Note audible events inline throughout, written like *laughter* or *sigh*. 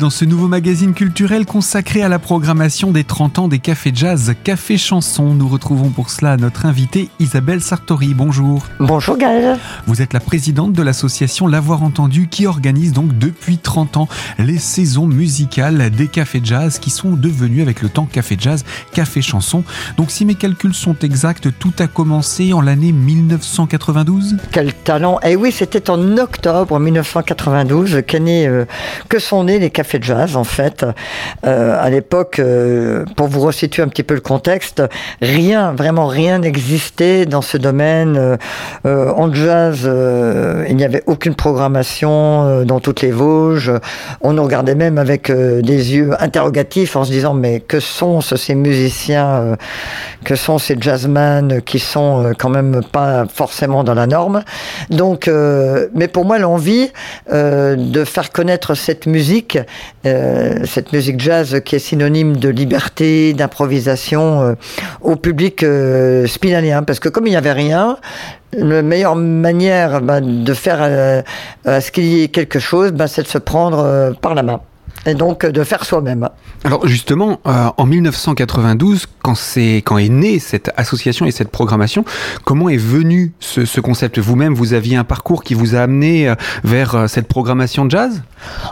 dans ce nouveau magazine culturel consacré à la programmation des 30 ans des cafés jazz, Café Chanson. Nous retrouvons pour cela notre invitée Isabelle Sartori. Bonjour. Bonjour Gaël. Vous êtes la présidente de l'association L'avoir entendu qui organise donc depuis 30 ans les saisons musicales des cafés jazz qui sont devenus avec le temps Café Jazz, Café Chanson. Donc si mes calculs sont exacts, tout a commencé en l'année 1992 Quel talent Eh oui, c'était en octobre 1992 qu'est né, euh, que sont nés les cafés jazz en fait. Euh, à l'époque, euh, pour vous resituer un petit peu le contexte, rien, vraiment rien n'existait dans ce domaine. Euh, en jazz, il n'y avait aucune programmation dans toutes les Vosges. On nous regardait même avec des yeux interrogatifs en se disant mais que sont ce- ces musiciens, que sont ces jazzmen qui sont quand même pas forcément dans la norme. Donc, mais pour moi, l'envie de faire connaître cette musique, euh, cette musique jazz qui est synonyme de liberté, d'improvisation euh, au public euh, spinaléen. Parce que comme il n'y avait rien, la meilleure manière bah, de faire euh, à ce qu'il y ait quelque chose, bah, c'est de se prendre euh, par la main. Et donc euh, de faire soi-même. Alors justement, euh, en 1992, quand, c'est, quand est née cette association et cette programmation, comment est venu ce, ce concept? Vous-même, vous aviez un parcours qui vous a amené euh, vers euh, cette programmation de jazz?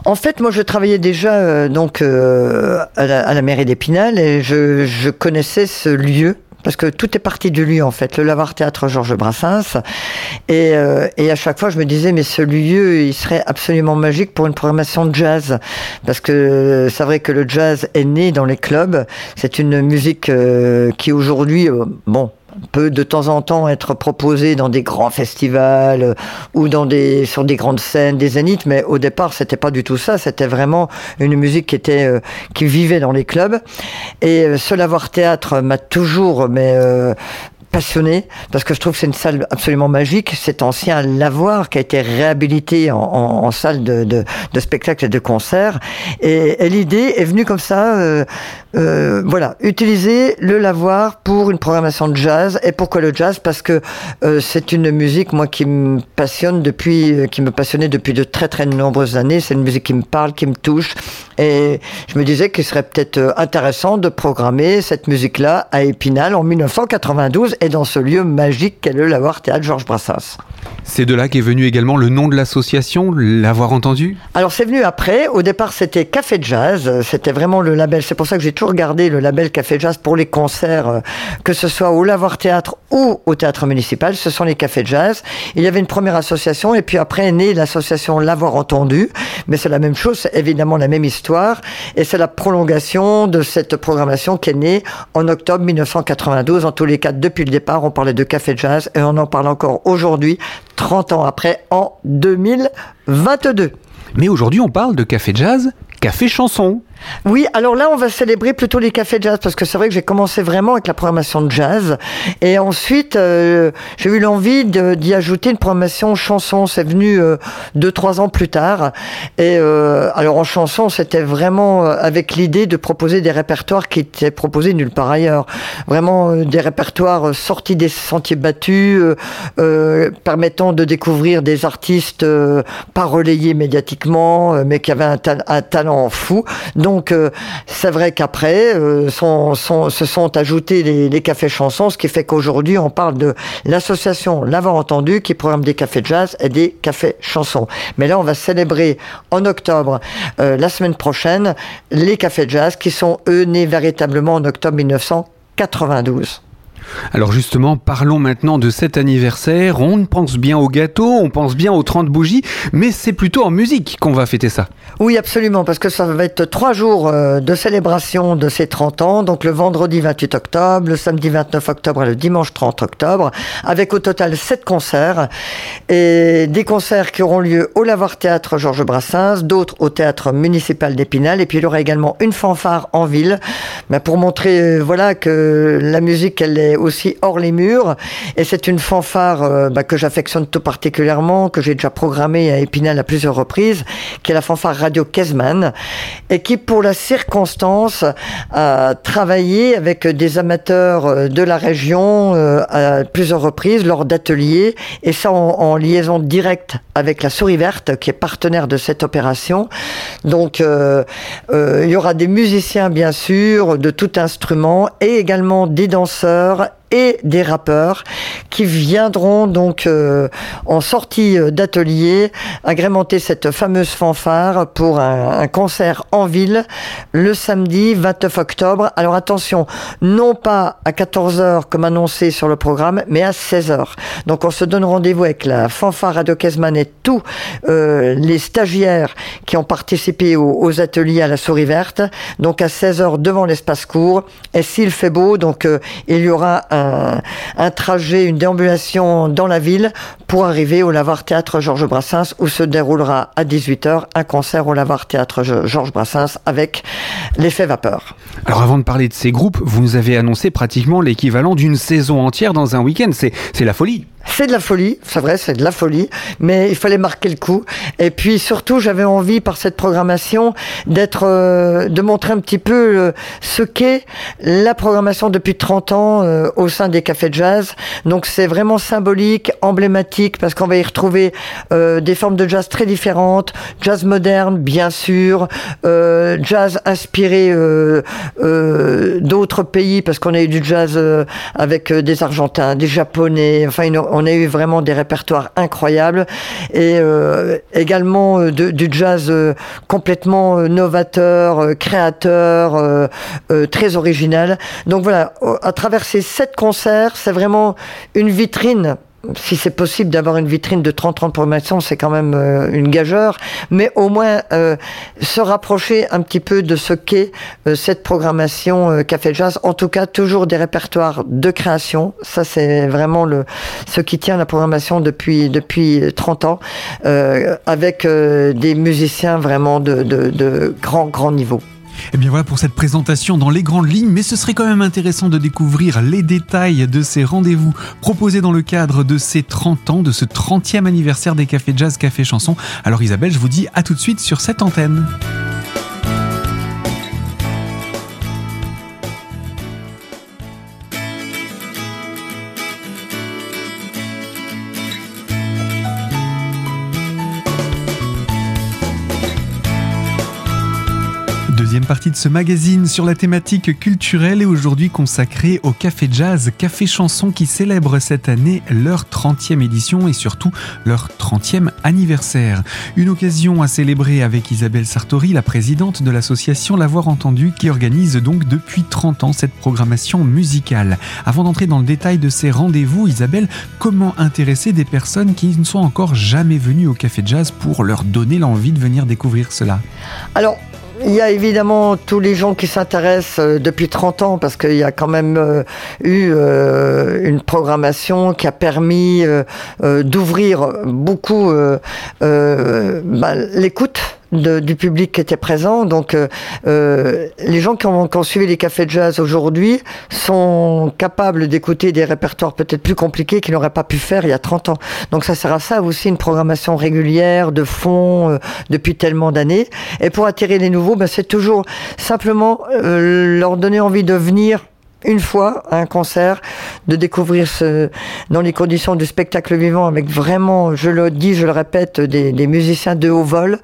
En fait, moi, je travaillais déjà euh, donc euh, à, la, à la mairie d'Épinal et je, je connaissais ce lieu. Parce que tout est parti du lieu en fait, le Lavoir Théâtre Georges Brassens. Et, euh, à chaque fois, je me disais, mais ce lieu, il serait absolument magique pour une programmation de jazz. Parce que c'est vrai que le jazz est né dans les clubs. C'est une musique euh, qui aujourd'hui, euh, bon, peut de temps en temps être proposée dans des grands festivals euh, ou dans des sur des grandes scènes, des zéniths, mais au départ c'était pas du tout ça. C'était vraiment une musique qui était euh, qui vivait dans les clubs. Et euh, ce Lavoir Théâtre m'a toujours mais euh, passionné parce que je trouve que c'est une salle absolument magique. Cet ancien lavoir qui a été réhabilité en, en- en salle de, de, de spectacle et de concert. Et, et l'idée est venue comme ça, euh, euh, voilà, utiliser le lavoir pour une programmation de jazz. Et pourquoi le jazz? Parce que euh, c'est une musique moi qui me passionne depuis, euh, qui me passionnait depuis de très très nombreuses années. C'est une musique qui me parle, qui me touche. Et je me disais qu'il serait peut-être euh, intéressant de programmer cette musique-là à Épinal en 1992 et dans ce lieu magique qu'est le Lavoir Théâtre Georges Brassens. C'est de là qu'est venu également le nom de l'association, l'avoir entendu? Alors c'est venu après. Au départ, c'était Café Jazz. C'était vraiment le label. C'est pour ça que j'ai toujours gardé le label Café Jazz pour les concerts, euh, que ce soit au Lavoir Théâtre ou au Théâtre Municipal. Ce sont les Cafés Jazz. Il y avait une première association et puis après est née l'association L'avoir entendu. Mais c'est la même chose, c'est évidemment la même histoire. Et c'est la prolongation de cette programmation qui est née en octobre 1992. En tous les cas, depuis le départ, on parlait de Café Jazz et on en parle encore aujourd'hui, 30 ans après, en 2022. Mais aujourd'hui, on parle de café jazz, café chanson. Oui, alors là, on va célébrer plutôt les cafés jazz parce que c'est vrai que j'ai commencé vraiment avec la programmation de jazz et ensuite euh, j'ai eu l'envie d'y ajouter une programmation chanson. C'est venu euh, deux trois ans plus tard et euh, alors en chanson, c'était vraiment euh, avec l'idée de proposer des répertoires qui étaient proposés nulle part ailleurs. Vraiment des répertoires sortis des sentiers battus, permettant de découvrir des artistes pas relayés médiatiquement, mais qui avaient un, ta- un talent fou. Euh, c'est vrai qu'après euh, se sont ajoutés les, cafés chansons, ce qui fait qu'aujourd'hui on parle de l'association L'avoir entendu qui programme des cafés jazz et des cafés chansons. Mais là on va célébrer en octobre, euh, la semaine prochaine, les cafés jazz qui sont eux nés véritablement en octobre 1992. Alors justement, parlons maintenant de cet anniversaire. On pense bien au gâteau, on pense bien aux 30 bougies, mais c'est plutôt en musique qu'on va fêter ça. Oui, absolument, parce que ça va être trois jours euh, de célébration de ces 30 ans, donc le vendredi 28 octobre, le samedi 29 octobre et le dimanche 30 octobre, avec au total sept concerts, et des concerts qui auront lieu au Lavoir Théâtre Georges Brassens, d'autres au Théâtre Municipal d'Épinal, et puis il y aura également une fanfare en ville, ben, pour montrer euh, voilà que la musique, elle est aussi hors les murs. Et c'est une fanfare bah, que j'affectionne tout particulièrement, que j'ai déjà programmée à Épinal à plusieurs reprises, qui est la fanfare Radio Kezman, et qui, pour la circonstance, a travaillé avec des amateurs de la région à plusieurs reprises lors d'ateliers, et ça en, liaison directe avec la Souris Verte, qui est partenaire de cette opération. Donc, euh, euh, il y aura des musiciens, bien sûr, de tout instrument, et également des danseurs not et des rappeurs qui viendront donc euh, en sortie euh, d'atelier agrémenter cette fameuse fanfare pour un, concert en ville le samedi 29 octobre. Alors attention, non pas à 14h comme annoncé sur le programme, mais à 16h. Donc on se donne rendez-vous avec la fanfare Radio Kesman et tous euh, les stagiaires qui ont participé aux, aux, ateliers à la Souris Verte. Donc à 16h devant l'espace court. Et s'il fait beau, donc il y aura un un, trajet, une déambulation dans la ville pour arriver au Lavar Théâtre Georges Brassens où se déroulera à 18h un concert au Lavar Théâtre Georges Brassens avec l'effet vapeur. Alors avant de parler de ces groupes, vous nous avez annoncé pratiquement l'équivalent d'une saison entière dans un week-end. C'est la folie. C'est de la folie, c'est vrai, c'est de la folie, mais il fallait marquer le coup. Et puis surtout, j'avais envie par cette programmation d'être, euh, de montrer un petit peu euh, ce qu'est la programmation depuis 30 ans euh, au sein des cafés de jazz. Donc c'est vraiment symbolique, emblématique, parce qu'on va y retrouver des formes de jazz très différentes, jazz moderne, bien sûr, jazz inspiré d'autres pays, parce qu'on a eu du jazz avec des Argentins, des Japonais, enfin on a eu vraiment des répertoires incroyables et euh, également euh, du jazz euh, complètement novateur, créateur, très original. Donc voilà, à travers ces sept concerts, c'est vraiment une vitrine si c'est possible d'avoir une vitrine de 30-30 programmations, c'est quand même euh, une gageure, mais au moins euh, se rapprocher un petit peu de ce qu'est euh, cette programmation Café Jazz. En tout cas, toujours des répertoires de création. Ça, c'est vraiment le, ce qui tient la programmation depuis, depuis 30 ans, avec des musiciens vraiment de, de, de grand, grand niveau. Et eh bien voilà pour cette présentation dans les grandes lignes, mais ce serait quand même intéressant de découvrir les détails de ces rendez-vous proposés dans le cadre de ces 30 ans, de ce 30e anniversaire des cafés jazz, café chanson. Alors Isabelle, je vous dis à tout de suite sur cette antenne. Deuxième partie de ce magazine sur la thématique culturelle et aujourd'hui consacrée au Café Jazz, Café Chanson qui célèbre cette année leur 30e édition et surtout leur 30e anniversaire. Une occasion à célébrer avec Isabelle Sartori, la présidente de l'association L'avoir entendu qui organise donc depuis 30 ans cette programmation musicale. Avant d'entrer dans le détail de ces rendez-vous, Isabelle, comment intéresser des personnes qui ne sont encore jamais venues au Café Jazz pour leur donner l'envie de venir découvrir cela? Alors, il y a évidemment tous les gens qui s'intéressent euh, depuis 30 ans parce qu'il y a quand même euh, eu euh, une programmation qui a permis d'ouvrir beaucoup bah, l'écoute du public qui était présent. Donc, euh, euh, les gens qui ont, suivi les cafés de jazz aujourd'hui sont capables d'écouter des répertoires peut-être plus compliqués qu'ils n'auraient pas pu faire il y a 30 ans. Donc, ça sert à ça aussi une programmation régulière, de fond, euh, depuis tellement d'années. Et pour attirer les nouveaux, ben, c'est toujours simplement leur donner envie de venir une fois un concert, de découvrir ce, dans les conditions du spectacle vivant avec vraiment, je le dis, je le répète, des, musiciens de haut vol,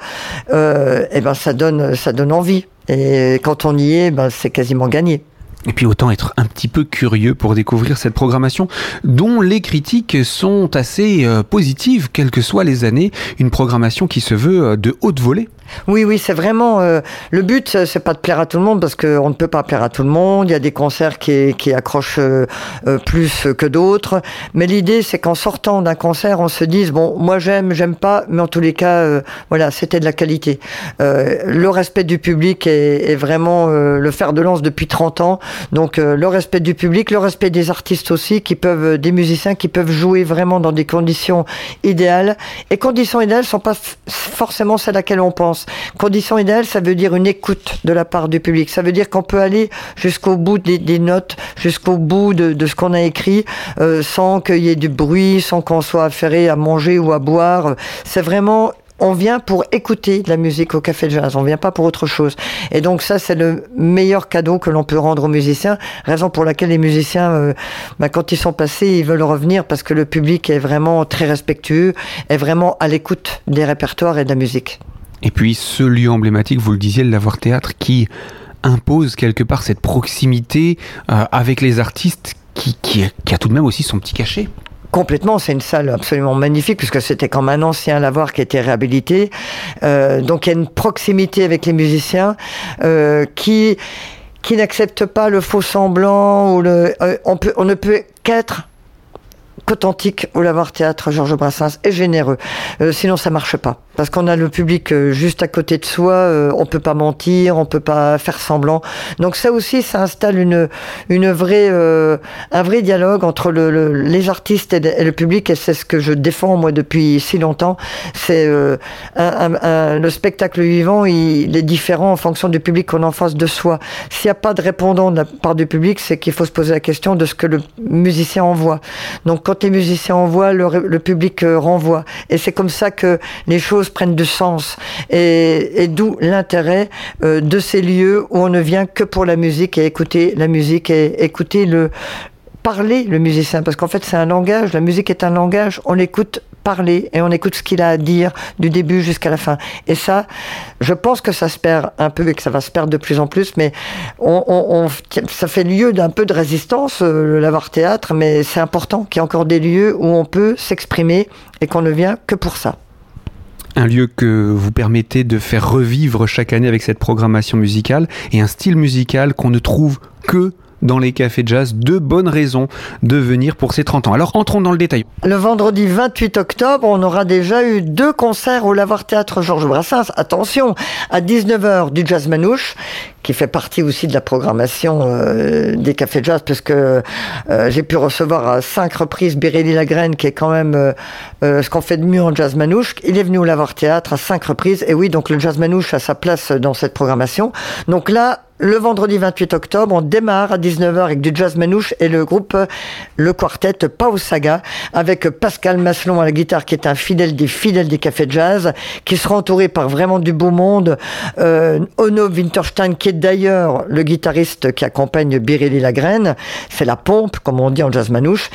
euh, et ben ça donne, ça donne envie. Et quand on y est, ben c'est quasiment gagné. Et puis autant être un petit peu curieux pour découvrir cette programmation dont les critiques sont assez euh, positives, quelles que soient les années, une programmation qui se veut euh, de haute volée. Oui, oui, c'est vraiment euh, le but, c'est pas de plaire à tout le monde parce qu'on ne peut pas plaire à tout le monde. Il y a des concerts qui, accrochent euh, euh, plus que d'autres, mais l'idée c'est qu'en sortant d'un concert, on se dise bon, moi j'aime, j'aime pas, mais en tous les cas, voilà, c'était de la qualité. le respect du public est, est vraiment le fer de lance depuis 30 ans, donc le respect du public, le respect des artistes aussi, qui peuvent, des musiciens qui peuvent jouer vraiment dans des conditions idéales. Et conditions idéales sont pas forcément celles à laquelle on pense Condition idéale, ça veut dire une écoute de la part du public. Ça veut dire qu'on peut aller jusqu'au bout des, notes, jusqu'au bout de, ce qu'on a écrit, euh, sans qu'il y ait du bruit, sans qu'on soit affairé à manger ou à boire. C'est vraiment on vient pour écouter de la musique au café de jazz, on vient pas pour autre chose. Et donc ça, c'est le meilleur cadeau que l'on peut rendre aux musiciens, raison pour laquelle les musiciens, euh, bah, quand ils sont passés, ils veulent revenir parce que le public est vraiment très respectueux, est vraiment à l'écoute des répertoires et de la musique. Et puis ce lieu emblématique, vous le disiez, le Lavoir Théâtre, qui impose quelque part cette proximité euh, avec les artistes qui, a tout de même aussi son petit cachet. Complètement, c'est une salle absolument magnifique puisque c'était comme un ancien lavoir qui était réhabilité. Euh, donc il y a une proximité avec les musiciens euh, qui qui n'acceptent pas le faux semblant ou le. On peut, ne peut qu'être authentique au Lavoir Théâtre Georges Brassens est généreux. Sinon, ça marche pas. Parce qu'on a le public euh, juste à côté de soi, euh, on peut pas mentir, on peut pas faire semblant. Donc ça aussi, ça installe une, une vraie, un vrai dialogue entre le, les artistes et, le public, et c'est ce que je défends moi depuis si longtemps. C'est le spectacle vivant, il est différent en fonction du public qu'on en face de soi. S'il n'y a pas de répondant de la part du public, c'est qu'il faut se poser la question de ce que le musicien envoie. Donc quand les musiciens envoient, le, public euh, renvoie. Et c'est comme ça que les choses prennent de sens. Et, d'où l'intérêt euh, de ces lieux où on ne vient que pour la musique et écouter la musique et écouter le, parler le musicien, parce qu'en fait c'est un langage, la musique est un langage, on l'écoute parler et on écoute ce qu'il a à dire du début jusqu'à la fin. Et ça, je pense que ça se perd un peu et que ça va se perdre de plus en plus, mais on, ça fait lieu d'un peu de résistance, euh, le Lavoir Théâtre, mais c'est important qu'il y ait encore des lieux où on peut s'exprimer et qu'on ne vient que pour ça. Un lieu que vous permettez de faire revivre chaque année avec cette programmation musicale et un style musical qu'on ne trouve que dans les cafés jazz. Deux bonnes raisons de venir pour ces 30 ans. Alors entrons dans le détail. Le vendredi 28 octobre, on aura déjà eu deux concerts au Lavoir Théâtre Georges Brassens. Attention, à 19h du Jazz Manouche, qui fait partie aussi de la programmation euh, des cafés jazz, parce que euh, j'ai pu recevoir à cinq reprises Biréli Lagraine, qui est quand même euh, ce qu'on fait de mieux en jazz manouche. Il est venu au Lavoir Théâtre à cinq reprises, et oui, donc le jazz manouche a sa place dans cette programmation. Donc là, le vendredi 28 octobre, on démarre à 19h avec du jazz manouche et le groupe, le quartet Pau Saga, avec Pascal Maslon à la guitare, qui est un fidèle des fidèles des cafés jazz, qui sera entouré par vraiment du beau monde. Euh, Ono Winterstein, qui est d'ailleurs le guitariste qui accompagne Biréli Lagraine. C'est la pompe, comme on dit en jazz manouche.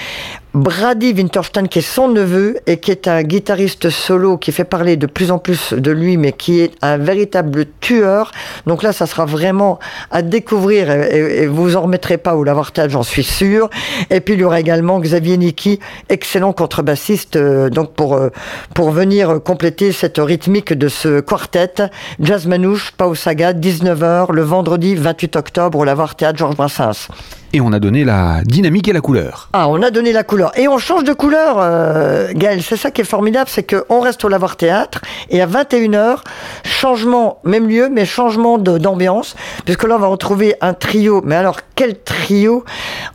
Brady Winterstein, qui est son neveu et qui est un guitariste solo qui fait parler de plus en plus de lui, mais qui est un véritable tueur. Donc là, ça sera vraiment à découvrir et, vous en remettrez pas au l'avortage, j'en suis sûr. Et puis il y aura également Xavier Niki, excellent contrebassiste, euh, donc pour euh, pour venir compléter cette rythmique de ce quartet. Jazz Manouche, Pau Saga, 19h le vendredi 28 octobre au Lavoir Théâtre Georges Brassens. Et on a donné la dynamique et la couleur. Ah, on a donné la couleur. Et on change de couleur, euh, Gaël. C'est ça qui est formidable, c'est qu'on reste au Lavoir Théâtre et à 21h, changement, même lieu, mais changement d'ambiance, puisque là, on va retrouver un trio. Mais alors, quel trio?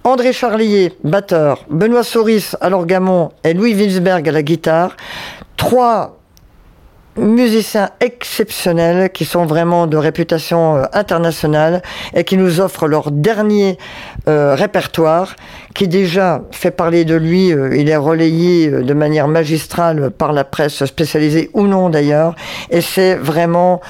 André Charlier, batteur, Benoît Souris à l'orgamon et Louis Wilsberg à la guitare. Trois musiciens exceptionnels qui sont vraiment de réputation euh, internationale et qui nous offrent leur dernier euh, répertoire qui déjà fait parler de lui. Euh, il est relayé de manière magistrale par la presse spécialisée ou non d'ailleurs. Et c'est vraiment,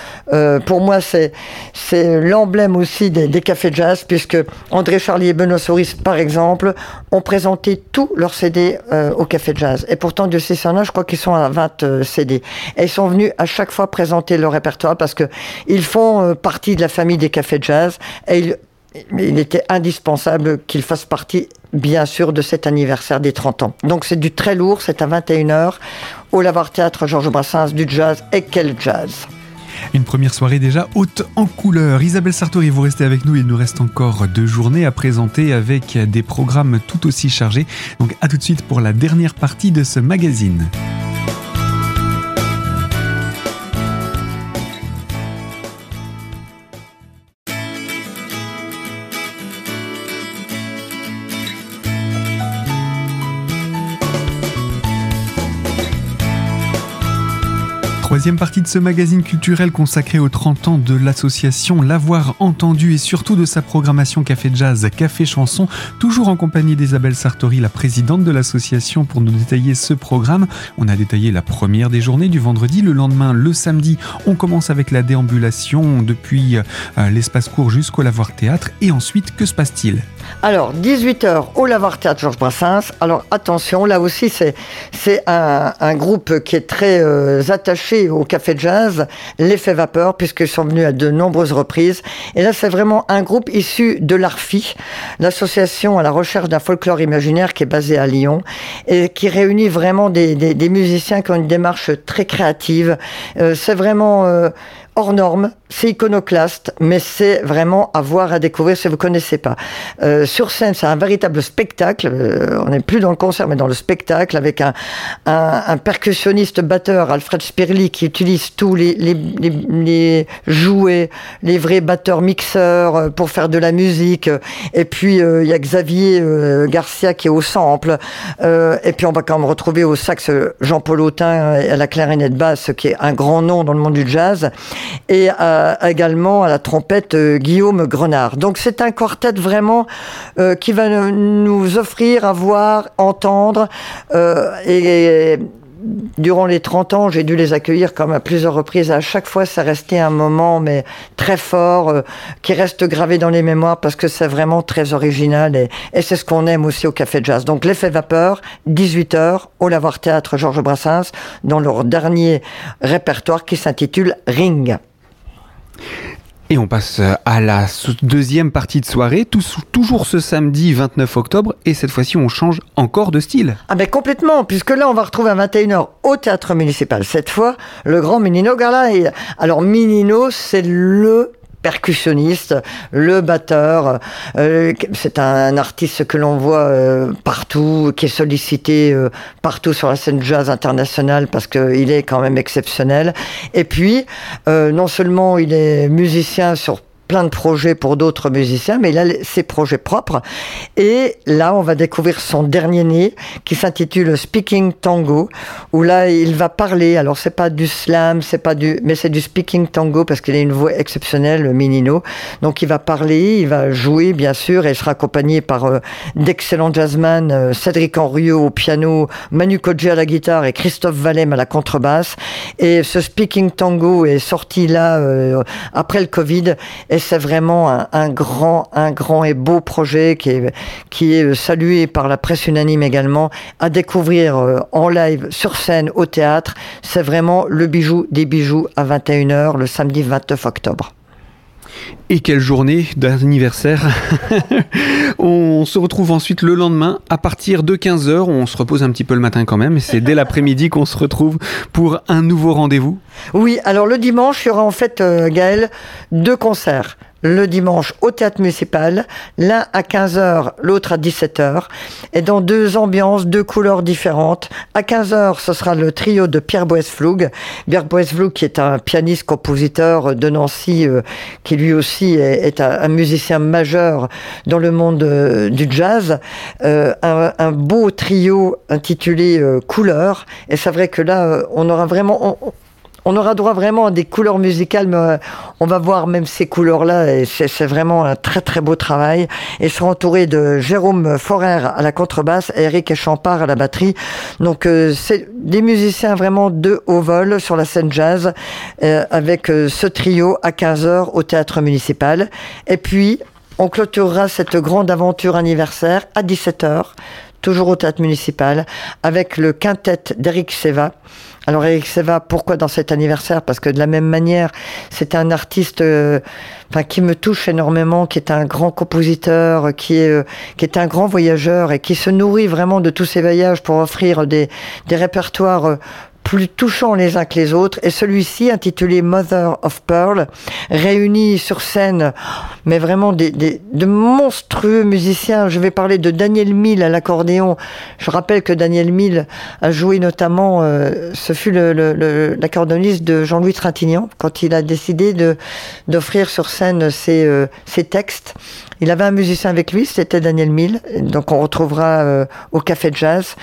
pour moi, c'est c'est l'emblème aussi des, des, cafés jazz puisque André Charlier et Benoît Souris, par exemple, ont présenté tous leurs CD au café jazz. Et pourtant, de ces je crois qu'ils sont à 20 CD. Et ils sont à chaque fois présenter leur répertoire parce que ils font euh, partie de la famille des cafés jazz et il, il était indispensable qu'ils fassent partie, bien sûr, de cet anniversaire des 30 ans. Donc c'est du très lourd, c'est à 21h au Lavoir Théâtre Georges Brassens, du jazz et quel jazz une première soirée déjà haute en couleur. Isabelle Sartori, vous restez avec nous. Il nous reste encore deux journées à présenter avec des programmes tout aussi chargés. Donc à tout de suite pour la dernière partie de ce magazine. Deuxième partie de ce magazine culturel consacré aux 30 ans de l'association L'avoir entendu et surtout de sa programmation Café Jazz, Café Chanson, toujours en compagnie d'Isabelle Sartori, la présidente de l'association, pour nous détailler ce programme. On a détaillé la première des journées du vendredi. Le lendemain, le samedi, on commence avec la déambulation depuis euh, l'espace court jusqu'au Lavoir Théâtre. Et ensuite, que se passe-t-il? Alors, 18h au Lavoir Théâtre Georges Brassens. Alors, attention, là aussi, c'est, c'est un, groupe qui est très euh, attaché au Café Jazz, l'effet vapeur, puisqu'ils sont venus à de nombreuses reprises. Et là, c'est vraiment un groupe issu de l'ARFI, l'association à la recherche d'un folklore imaginaire qui est basée à Lyon et qui réunit vraiment des, des, musiciens qui ont une démarche très créative. Euh, c'est vraiment euh, hors norme, c'est iconoclaste, mais c'est vraiment à voir, à découvrir si vous connaissez pas. Euh, sur scène, c'est un véritable spectacle. Euh, on n'est plus dans le concert, mais dans le spectacle, avec un, un, un percussionniste batteur, Alfred Spirli, qui utilise tous les, les, les, jouets, les vrais batteurs mixeurs euh, pour faire de la musique. Et puis euh, il y a Xavier Garcia qui est au sample. et puis on va quand même retrouver au sax Jean-Paul Autin à la clarinette basse, qui est un grand nom dans le monde du jazz et euh, également à la trompette euh, Guillaume Grenard. Donc c'est un quartet vraiment euh, qui va nous offrir à voir, entendre et, durant les 30 ans, j'ai dû les accueillir comme à plusieurs reprises. À chaque fois, ça restait un moment, mais très fort, qui reste gravé dans les mémoires parce que c'est vraiment très original et, et c'est ce qu'on aime aussi au Café Jazz. Donc, l'effet vapeur, 18h, au Lavoir Théâtre Georges Brassens, dans leur dernier répertoire qui s'intitule Ring. Et on passe à la deuxième partie de soirée, toujours ce samedi 29 octobre, et cette fois-ci on change encore de style. Ah ben complètement, puisque là on va retrouver à 21h au théâtre municipal, cette fois, le grand Minino Gala. Alors Minino, c'est le percussionniste, le batteur. Euh, c'est un, artiste que l'on voit euh, partout, qui est sollicité euh, partout sur la scène jazz internationale parce qu'il est quand même exceptionnel. Et puis, non seulement il est musicien sur plein de projets pour d'autres musiciens, mais il a ses projets propres. Et là, on va découvrir son dernier né qui s'intitule Speaking Tango, où là, il va parler. Alors, c'est pas du slam, c'est pas du, mais c'est du speaking tango parce qu'il a une voix exceptionnelle, le Minino. Donc, il va parler, il va jouer, bien sûr, et il sera accompagné par euh, d'excellents jazzmen, euh, Cédric Henriot au piano, Manu Kodji à la guitare et Christophe Valem à la contrebasse. Et ce speaking tango est sorti là euh, après le Covid et c'est vraiment un, grand, un grand et beau projet qui est, qui est salué par la presse unanime également, à découvrir euh, en live, sur scène, au théâtre. C'est vraiment le bijou des bijoux à 21h le samedi 29 octobre. Et quelle journée d'anniversaire *laughs* On se retrouve ensuite le lendemain à partir de 15h. On se repose un petit peu le matin quand même. C'est dès l'après-midi qu'on se retrouve pour un nouveau rendez-vous. Oui, alors le dimanche, il y aura en fait, euh, Gaël, deux concerts le dimanche au théâtre municipal, l'un à 15h, l'autre à 17h, et dans deux ambiances, deux couleurs différentes. À 15h, ce sera le trio de Pierre Boesflug. Pierre Boesflug, qui est un pianiste-compositeur de Nancy, euh, qui lui aussi est, un, musicien majeur dans le monde euh, du jazz. Euh, un, beau trio intitulé Couleurs. Et c'est vrai que là, on aura vraiment aura droit vraiment à des couleurs musicales, mais euh, on va voir même ces couleurs-là, et c'est vraiment un très très beau travail. Et sera entouré de Jérôme Forer à la contrebasse et Eric Champard à la batterie. Donc euh, c'est des musiciens vraiment de haut vol sur la scène jazz, euh, avec ce trio à 15h au théâtre municipal. Et puis, on clôturera cette grande aventure anniversaire à 17h, toujours au théâtre municipal, avec le quintet d'Eric Seva. Alors Eric Seva, pourquoi dans cet anniversaire? Parce que de la même manière, c'est un artiste euh, qui me touche énormément, qui est un grand compositeur, qui est, euh, qui est un grand voyageur et qui se nourrit vraiment de tous ses voyages pour offrir des, des répertoires euh, plus touchants les uns que les autres. Et celui-ci, intitulé Mother of Pearl, réunit sur scène, mais vraiment des, des, de monstrueux musiciens. Je vais parler de Daniel Mill à l'accordéon. Je rappelle que Daniel Mill a joué notamment, euh, ce fut l'accordéoniste le, de Jean-Louis Trintignant, quand il a décidé de d'offrir sur scène ses, euh, ses textes. Il avait un musicien avec lui, c'était Daniel Mill. Donc on retrouvera euh, au Café Jazz,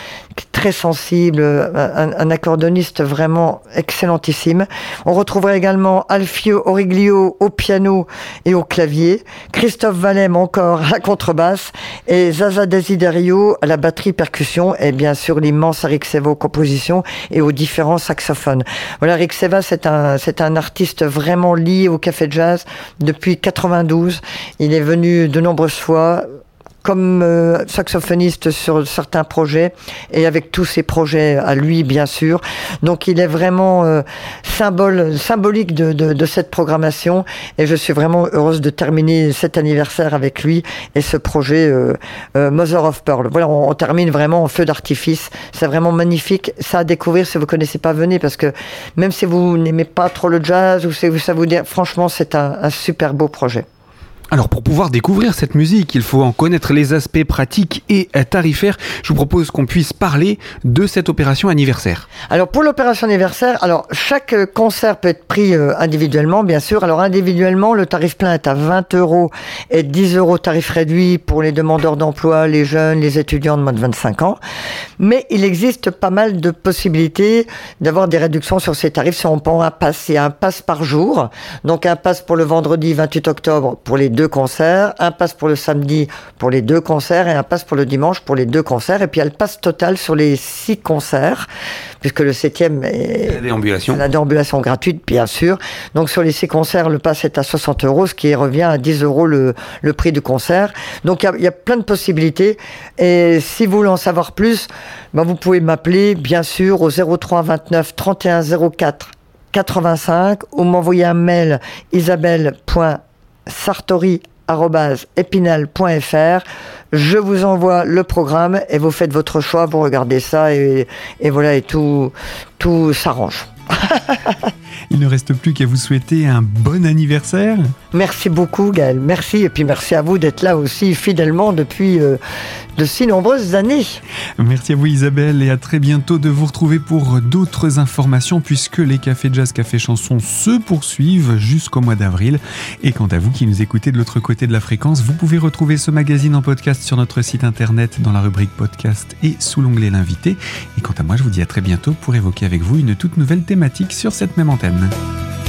très sensible, un, un, accordoniste vraiment excellentissime. On retrouvera également Alfio Origlio au piano et au clavier, Christophe Valem encore à la contrebasse et Zaza Desiderio à la batterie percussion et bien sûr l'immense Eric Seva aux compositions et aux différents saxophones. Voilà, Eric Seva c'est un c'est un artiste vraiment lié au café jazz depuis 92. Il est venu de nombreuses fois comme euh, saxophoniste sur certains projets et avec tous ses projets à lui bien sûr. Donc il est vraiment euh, symbole symbolique de, de, de, cette programmation et je suis vraiment heureuse de terminer cet anniversaire avec lui et ce projet euh, euh Mother of Pearl. Voilà, on, on termine vraiment en feu d'artifice. C'est vraiment magnifique. Ça à découvrir si vous connaissez pas venez parce que même si vous n'aimez pas trop le jazz ou si ça vous dit franchement c'est un, un super beau projet. Alors pour pouvoir découvrir cette musique, il faut en connaître les aspects pratiques et tarifaires. Je vous propose qu'on puisse parler de cette opération anniversaire. Alors pour l'opération anniversaire, alors chaque concert peut être pris euh, individuellement, bien sûr. Alors individuellement, le tarif plein est à 20 euros et 10 euros tarif réduit pour les demandeurs d'emploi, les jeunes, les étudiants de moins de 25 ans. Mais il existe pas mal de possibilités d'avoir des réductions sur ces tarifs si on prend un pass. Il un pass par jour, donc un pass pour le vendredi 28 octobre pour les deux deux concerts, un passe pour le samedi pour les deux concerts et un passe pour le dimanche pour les deux concerts. Et puis il y a le passe total sur les six concerts, puisque le septième est la déambulation. la déambulation gratuite, bien sûr. Donc sur les six concerts, le pass est à 60 euros, ce qui revient à 10 euros le, le prix du concert. Donc il y, a, il y, a, plein de possibilités. Et si vous voulez en savoir plus, ben vous pouvez m'appeler, bien sûr, au 03 29 31 04 85 ou m'envoyer un mail isabelle.com sartori.epinal.fr. Je vous envoie le programme et vous faites votre choix, vous regardez ça et, voilà, et tout s'arrange. *laughs* Il ne reste plus qu'à vous souhaiter un bon anniversaire. Merci beaucoup Gaël, merci et puis merci à vous d'être là aussi fidèlement depuis euh, de si nombreuses années. Merci à vous Isabelle et à très bientôt de vous retrouver pour d'autres informations puisque les cafés jazz, café chanson se poursuivent jusqu'au mois d'avril. Et quant à vous qui nous écoutez de l'autre côté de la fréquence, vous pouvez retrouver ce magazine en podcast sur notre site internet dans la rubrique podcast et sous l'onglet l'invité. Et quant à moi, je vous dis à très bientôt pour évoquer avec vous une toute nouvelle thématique sur cette même antenne. l'antenne.